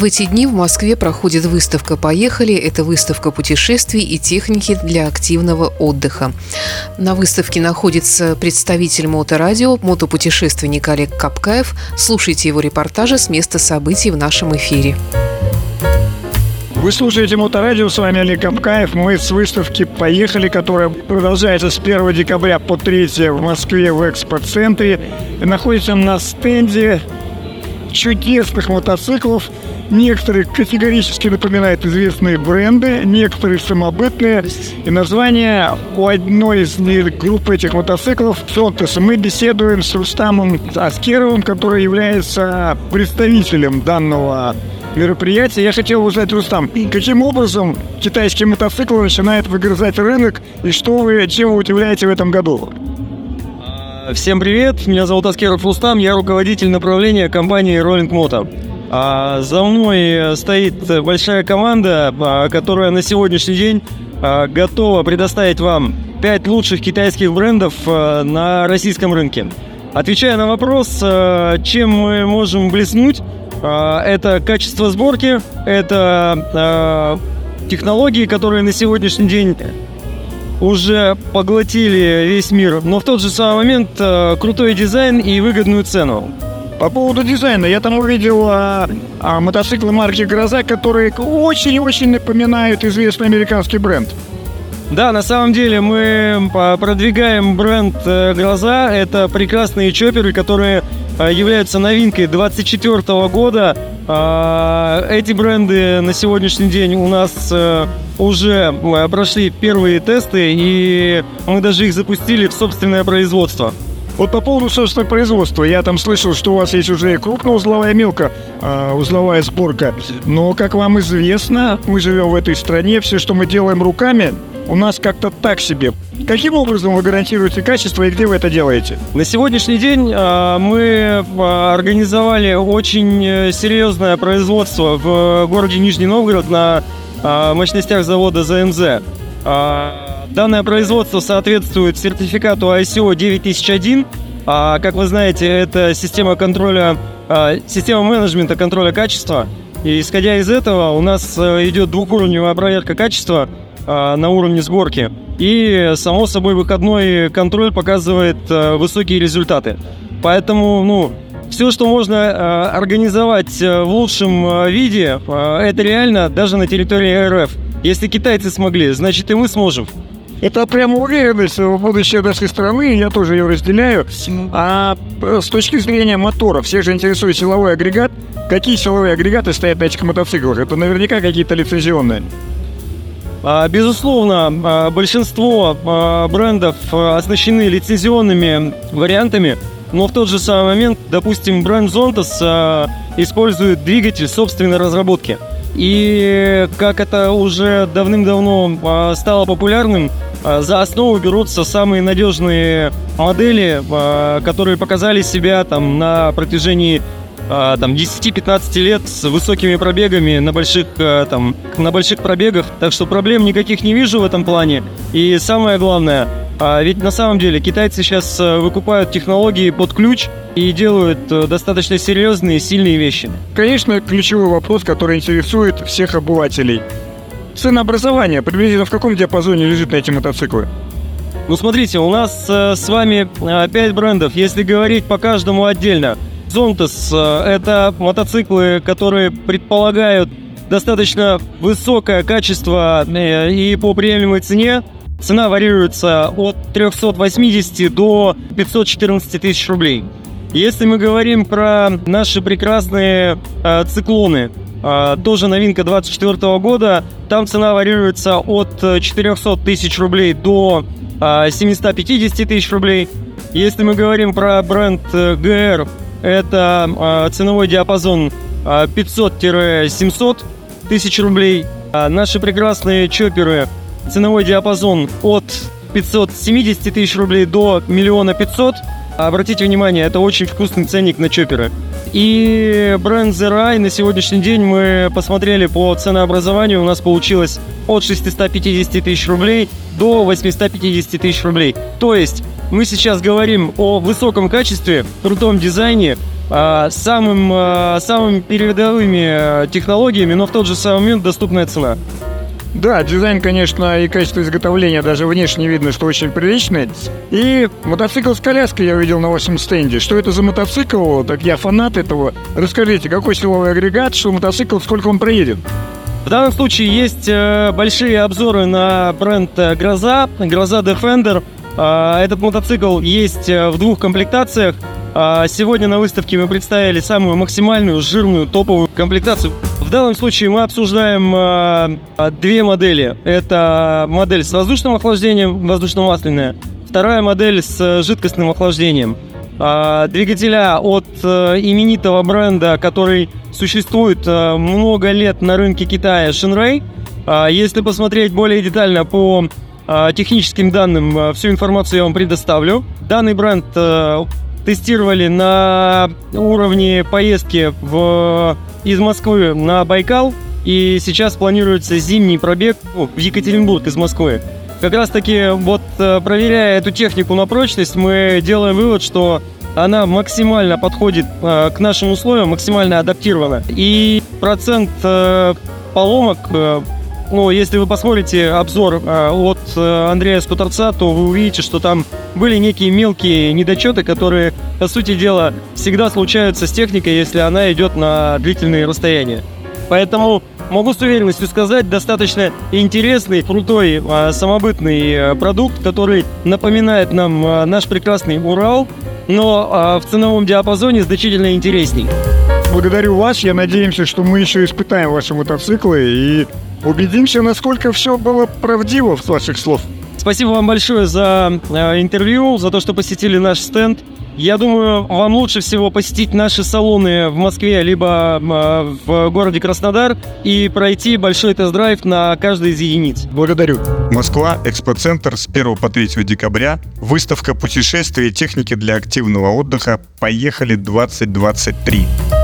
В эти дни в Москве проходит выставка «Поехали». Это выставка путешествий и техники для активного отдыха. На выставке находится представитель моторадио, мотопутешественник Олег Капкаев. Слушайте его репортажи с места событий в нашем эфире. Вы слушаете Моторадио, с вами Олег Капкаев. Мы с выставки «Поехали», которая продолжается с 1 декабря по 3 в Москве в экспоцентре. Находится на стенде чудесных мотоциклов Некоторые категорически напоминают известные бренды, некоторые самобытные. И название у одной из групп этих мотоциклов «Сонтес». Мы беседуем с Рустамом Аскеровым, который является представителем данного мероприятия. Я хотел узнать, Рустам, каким образом китайские мотоциклы начинают выгрызать рынок и что вы, чем вы удивляете в этом году? Всем привет, меня зовут Аскеров Рустам, я руководитель направления компании Rolling Moto. А за мной стоит большая команда, а, которая на сегодняшний день а, готова предоставить вам 5 лучших китайских брендов на российском рынке. Отвечая на вопрос, чем мы можем блеснуть, это качество сборки, это технологии, которые на сегодняшний день уже поглотили весь мир, но в тот же самый момент крутой дизайн и выгодную цену. По поводу дизайна, я там увидел а, а, мотоциклы марки «Гроза», которые очень-очень напоминают известный американский бренд. Да, на самом деле мы продвигаем бренд э, «Гроза». Это прекрасные чоперы, которые э, являются новинкой 2024 года. А, эти бренды на сегодняшний день у нас э, уже прошли первые тесты, и мы даже их запустили в собственное производство. Вот по поводу собственного производства, я там слышал, что у вас есть уже крупноузловая, мелко э, узловая сборка. Но, как вам известно, мы живем в этой стране, все, что мы делаем руками, у нас как-то так себе. Каким образом вы гарантируете качество и где вы это делаете? На сегодняшний день э, мы э, организовали очень э, серьезное производство в городе Нижний Новгород на э, мощностях завода ЗМЗ. Э, Данное производство соответствует сертификату ISO 9001. А, как вы знаете, это система контроля, а, система менеджмента контроля качества. И исходя из этого, у нас а, идет двухуровневая проверка качества а, на уровне сборки. И, само собой, выходной контроль показывает а, высокие результаты. Поэтому, ну, все, что можно э, организовать в лучшем виде, это реально даже на территории РФ. Если китайцы смогли, значит и мы сможем. Это прямо уверенность в будущее нашей страны, я тоже ее разделяю. А э, с точки зрения мотора, всех же интересует силовой агрегат. Какие силовые агрегаты стоят на этих мотоциклах? Это наверняка какие-то лицензионные. А, безусловно, а, большинство а, брендов оснащены лицензионными вариантами, но в тот же самый момент, допустим, бренд Zontas использует двигатель собственной разработки. И как это уже давным-давно стало популярным, за основу берутся самые надежные модели, которые показали себя там на протяжении там 10-15 лет с высокими пробегами на больших там на больших пробегах, так что проблем никаких не вижу в этом плане. И самое главное, ведь на самом деле китайцы сейчас выкупают технологии под ключ и делают э, достаточно серьезные сильные вещи. Конечно, ключевой вопрос, который интересует всех обывателей. Ценообразование приблизительно в каком диапазоне лежит на эти мотоциклы? Ну, смотрите, у нас э, с вами э, 5 брендов. Если говорить по каждому отдельно, Zontas э, это мотоциклы, которые предполагают достаточно высокое качество э, и по приемлемой цене. Цена варьируется от 380 до 514 тысяч рублей. Если мы говорим про наши прекрасные э, циклоны, а, тоже новинка 24 года. Там цена варьируется от 400 тысяч рублей до 750 а, тысяч рублей. Если мы говорим про бренд э, GR, это а, ценовой диапазон 500-700 тысяч рублей. Наши прекрасные чоперы, ценовой диапазон от 570 тысяч рублей до миллиона пятьсот. Обратите внимание, это очень вкусный ценник на чоперы. И бренд The Rai на сегодняшний день мы посмотрели по ценообразованию, у нас получилось от 650 тысяч рублей до 850 тысяч рублей. То есть мы сейчас говорим о высоком качестве, крутом дизайне, а, самым, а, самыми передовыми технологиями, но в тот же самый момент доступная цена. Да, дизайн, конечно, и качество изготовления даже внешне видно, что очень приличный. И мотоцикл с коляской я увидел на вашем стенде. Что это за мотоцикл? Так я фанат этого. Расскажите, какой силовой агрегат, что мотоцикл, сколько он проедет? В данном случае есть э, большие обзоры на бренд э, Гроза, Гроза Defender. Э, этот мотоцикл есть в двух комплектациях. Сегодня на выставке мы представили самую максимальную, жирную, топовую комплектацию. В данном случае мы обсуждаем две модели. Это модель с воздушным охлаждением, воздушно-масляная. Вторая модель с жидкостным охлаждением. Двигателя от именитого бренда, который существует э, много лет на рынке Китая Shinrei. А, если посмотреть более детально по а, техническим данным, э, всю информацию я вам предоставлю. Данный бренд э, тестировали на уровне поездки в, из Москвы на Байкал. И сейчас планируется зимний пробег в Екатеринбург из Москвы. Как раз таки, вот проверяя эту технику на прочность, мы делаем вывод, что она максимально подходит э, к нашим условиям, максимально адаптирована. И процент э, поломок, э, ну, если вы посмотрите обзор э, от э, Андрея Скуторца, то вы увидите, что там были некие мелкие недочеты, которые, по сути дела, всегда случаются с техникой, если она идет на длительные расстояния. Поэтому могу с уверенностью сказать, достаточно интересный, крутой, э, самобытный продукт, который напоминает нам наш прекрасный Урал, но в ценовом диапазоне значительно интересней. Благодарю вас. Я надеемся, что мы еще испытаем ваши мотоциклы и убедимся, насколько все было правдиво с ваших слов. Спасибо вам большое за э, интервью, за то, что посетили наш стенд. Я думаю, вам лучше всего посетить наши салоны в Москве, либо э, в городе Краснодар и пройти большой тест-драйв на каждый из единиц. Благодарю. Москва, экспоцентр с 1 по 3 декабря. Выставка путешествий и техники для активного отдыха «Поехали 2023».